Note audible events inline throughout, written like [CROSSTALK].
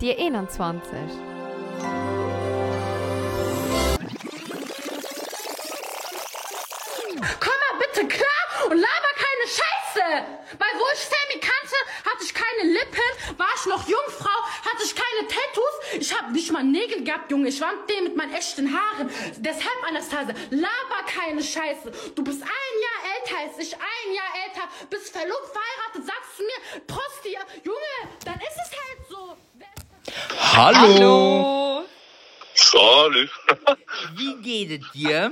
Dir 21. Komm mal bitte klar und laber keine Scheiße! Weil wo ich Sammy kannte, hatte ich keine Lippen, war ich noch Jungfrau, hatte ich keine Tattoos, ich habe nicht mal Nägel gehabt, Junge, ich war dem mit meinen echten Haaren. Deshalb, Anastasia, laber keine Scheiße. Du bist ein Jahr älter als ich, ein Jahr älter, bist verlobt, verheiratet, sagst du mir, Prost dir, Junge, dann ist es halt so. Hallo. Hallo. Salut. Wie geht es dir?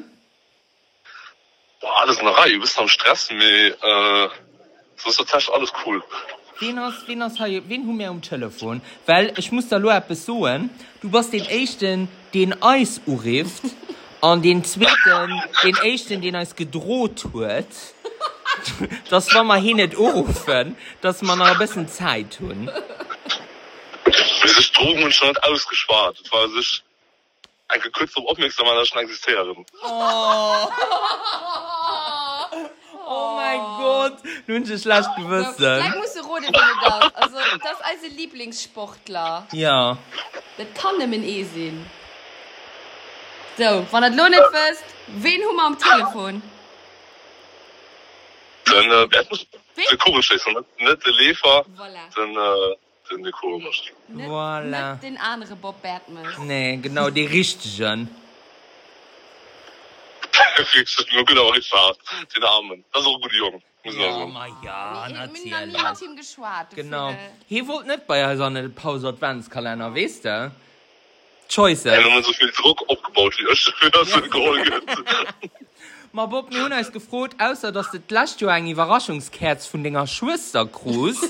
Boah, alles eine Reihe. Du bist am Stress, mir, äh, so ist tatsächlich alles cool. Wen hast, wen hast, wen haben wir am Telefon? Weil ich muss da nur etwas sagen. Du warst den ersten, den Eis urift. [LAUGHS] Und den zweiten, den ersten, den Eis gedroht hat. [LAUGHS] Das war mal hin nicht rufen, dass man noch ein bisschen Zeit tun. sich drogen und schon ausgespart. Das war sich ein gekürzt um aufmerksam meiner schon existieren. Oh. [LAUGHS] Oh mein Gott. Nun schlecht gewürzen das als lieblingssportler. Ja. Das kann in esinn so von der lohn fest wen hummer am telefon? Dann, äh, komisch ist, net, net Lefer. Voilà. dann, äh, voilà. den andere Bob Batman nee genau die richtigen [LAUGHS] genau den armen. Gut jungen Ja, ja, genau. hier wollt net bei so eine Pause Adventskalender west der Choice. So viel Druck aufgebaut [LAUGHS] [LAUGHS] Ma Bob Nun ist gefrot außer dass das last du ein Überraschungskerz von dinger Schwestergruß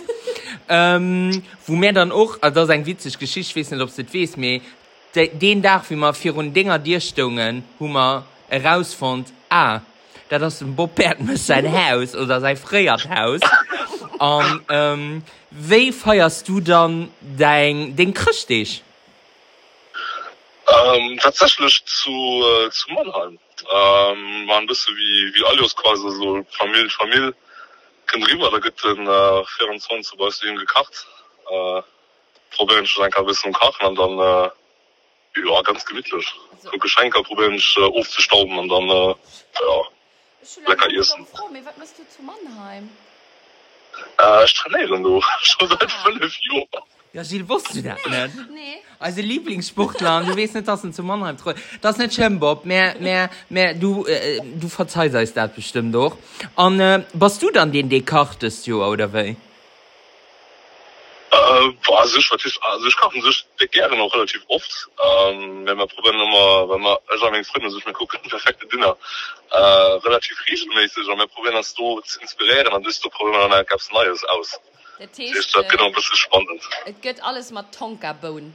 ähm, wo mir dann auch also sein witzig geschicht wissen ob das wes mir de, den Tag wie man vier und Dinger dirstungen Hummer herausfund a ah, da das ein Bobbert muss sein [LAUGHS] Haus oder sein freiert Haus. Um, ähm, we feierst du dann dein den christ dich? Ähm, tatsächlich zu äh, zu Mannheim. Ähm, man bist wie wie alles quasi so familie familie. Kind rüber, da gibt es äh, 24 bei ihm gekocht. Äh, probieren dann ein bisschen kochen und dann, äh, ja, ganz gemütlich. Also- So Geschenke probieren ich äh, aufzustauben und dann, äh, ja, Ich bin Lecker essen. froh, mir, was machst du zu Mannheim? äh, trainieren du [LAUGHS] schon seit fünf Jahren. Ja, Gilles, wusst du das nicht? Nee. Also Lieblingssportler, du weißt nicht, dass du zum Mannheim treu. Das ist nicht schlimm, Bob. Mehr, mehr, mehr, du, äh, du verzeihst das bestimmt doch. Und äh, was du dann den Descartes, Jo, oder wie? Äh, boah, also ich, ich, also ich koche sich gerne noch relativ oft. Ähm, wenn wir probieren immer, wenn wir, also meine Freunde sich mir gucken, [LAUGHS] perfekte Dinner, äh, relativ regelmäßig, und wir probieren das so zu inspirieren, und das probieren, dann gab's Neues aus. Der Tisch, ist das genau ein äh, bisschen spannend. es geht alles mit Tonkabohnen.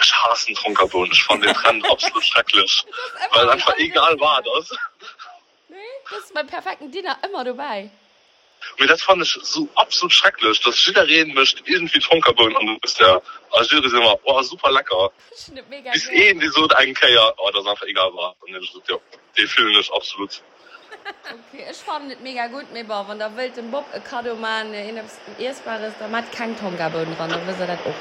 Ich hasse Trunkerbohnen, ich fand den Trend [LAUGHS] absolut schrecklich. Weil einfach egal war das. Nee, das ist beim perfekten Dinner immer dabei. mir das fand ich so absolut schrecklich dass jeder reden möchte irgendwie Funkerbogen und ist der Algerie immer oh, super lecker. Bis eh die so ein Käier oh, das einfach egal war. Und dann, ja, die fühlen ich absolut. Okay, ich fand nicht mega gut mir wann der wild den Bob Kadoman erstbares da hat kein Tongaboden dran dann wis er das auch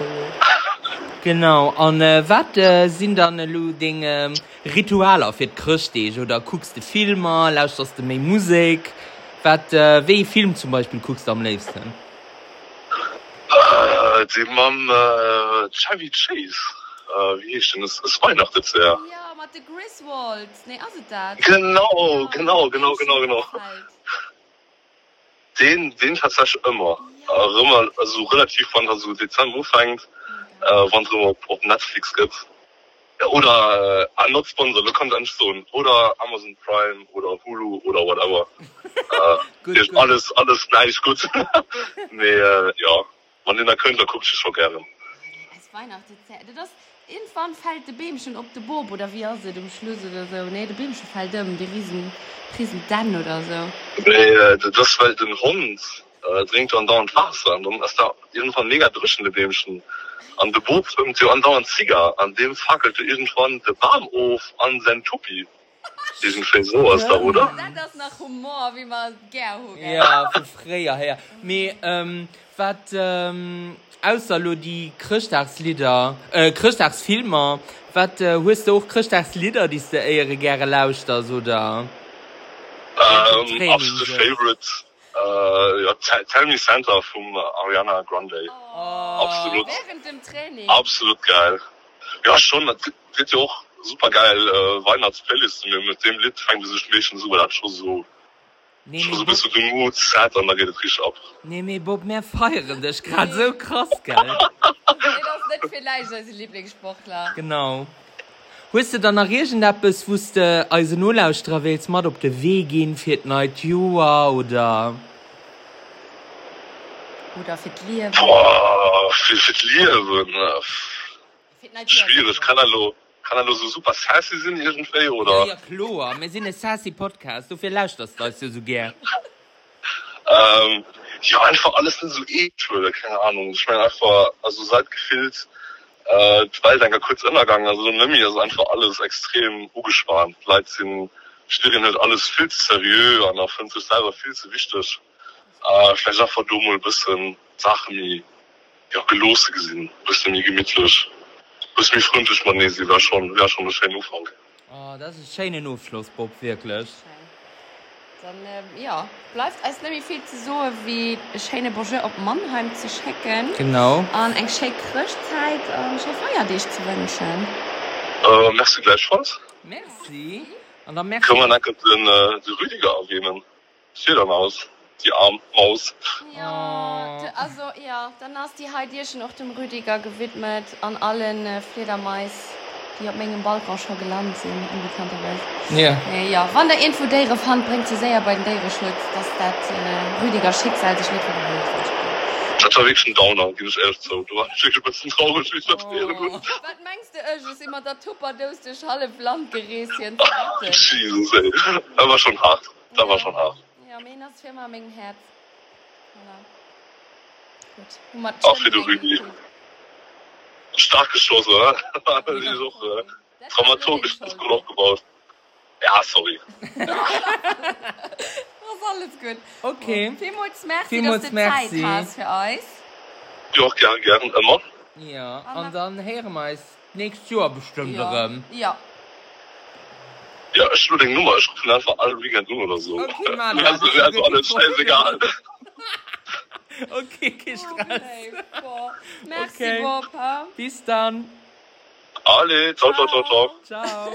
[LAUGHS] genau an äh, wat äh, sind dann lo den ähm, Ritualer fir d christech oder guckst de Filmer lauscht du méi Musik? Was, äh, wie Film zum Beispiel guckst du am liebsten? Äh, den Mann, äh, Chevy Chase. Äh, wie hieß denn das? Es Weihnachten jetzt, ja. Ja, Griswolds. Nee, also das. Genau, Ja, genau, genau, genau, genau. Halt. Den, den tatsächlich immer. Äh, immer, also relativ von so Dezember fängt, äh, wann es immer auf Netflix gibt. Ja, oder, äh, not sponsor, wir können eigentlich so, oder Amazon Prime, oder Hulu, oder whatever. [LAUGHS] Gut, ist gut. alles, alles gleich gut. [LAUGHS] nee, äh, ja. Wenn ihr da könnt, dann guck ich schon gerne. Es Weihnachten. Das, irgendwann fällt der Bämchen auf den Bob oder wie er sie, dem Schluss oder so. Nee, der Bämchen fällt um, der riesen, riesen Dan oder so. Nee, äh, das, weil den Hund äh, trinkt andauernd Wasser und dann ist da irgendwann mega drischen in dem schon. An der Bub trinkt ja andauernd Zigar, an dem fackelte irgendwann der Baum auf an sein Tuppi. Irgendwie so ist da, oder? Das ist nach Humor, wie man gerne hört. Ja, von früher her. Me, ähm, was, ähm, außer lo die Christtagslieder, äh, Christtagsfilme, was, äh, hast du auch Christtagslieder, die du eher gerne lauscht, so da? Ähm, absolute so. Favorite. Äh, ja, Tell, Me Santa von Ariana Grande. Oh, Absolut. während dem Training. Absolut geil. Ja, schon, das wird ja auch super geil äh, Weihnachtsplaylisten mit, mit dem Lit fangen diese Schmächen super das schon so Nee, so bist du Mut Zeit an geht frisch ab. Nee Bob mehr feieren dich gerade so krass geil [LAUGHS] vielleicht Lieblingssportler. Genau. Wusste dann nach Regen Appppes wusste also null aus Strawels mat op de we gehen fir night Joa oder? Oder fit liewen schwierig kann er lo. Kann er nur so super sassy sein irgendwie, oder? Ja, ja, klar. Wir sind ein sassy Podcast. Du viel lauscht das Leute so gern. Ähm, ja, einfach alles nicht so edel, keine Ahnung. Ich meine einfach, also seit gefehlt, äh, dann kurz innergegangen, also nimm mir also einfach alles extrem ungespannt. Leute sind, stellen halt alles viel zu seriös und auch finden sich selber viel zu wichtig. Äh, vielleicht einfach du mal ein bisschen Sachen wie, ja, gelose gesehen, ein bisschen wie gemütlich, bis mich gründlich man nee, sie war schon ja schon Ufang. Oh, das ist Schein Ufluss Bob wirklich. Dann, ähm, ja bleibt als nämlich viel zu so wie Scheine Bourge op Mannheim zu checken genau an eng Shakechtzeit feier dich zu wünschen äh, merci gleichfalls merci. Und dann merkt man den, äh, den Rüdiger aufnehmen. Sieht dann aus. Die arme Maus. Ja, Oh. also ja, dann hast die halt dir schon auch dem Rüdiger gewidmet an allen äh, Fledermais, die auf meinem Balkon schon gelandet sind, unbekannterweise. Ja. Äh, ja, wann der Info der Hand bringt sie sehr bei den Deireschutz, dass das äh, Rüdiger Schicksal sich nicht wiederholt wird. Das war wirklich ein Downer, gebe ich ehrlich zu. Du warst wirklich ein bisschen traurig, wie ich das wäre. Was meinst du, äh, ist immer der Tupperdose durch alle Landgeräschen? [LAUGHS] Jesus, ey. Das war schon hart. Das war schon hart. Ja, meines Firma mein Herz. Voilà. Gut. Und Auch für Rüdi. Dingen. Stark geschossen, oder? [LAUGHS] Die äh, Das ist gut aufgebaut. Ja, sorry. [LAUGHS] Das ist alles gut. Okay. Vielmals merci, Vielmals dass du merci. Zeit hast für euch. Ja, auch gern, gern, immer. Ja. Und dann hören wir uns nächstes Jahr bestimmt Ja. ja. Ja, ich nur den Nummer. Ich rufe einfach alle Weekend an oder so. Okay, Mann. Also, also alles scheißegal. [LAUGHS] Okay. Okay, boah. Merci, Okay. Bis dann. Alle, ciao, ciao, ciao, ciao. Ciao.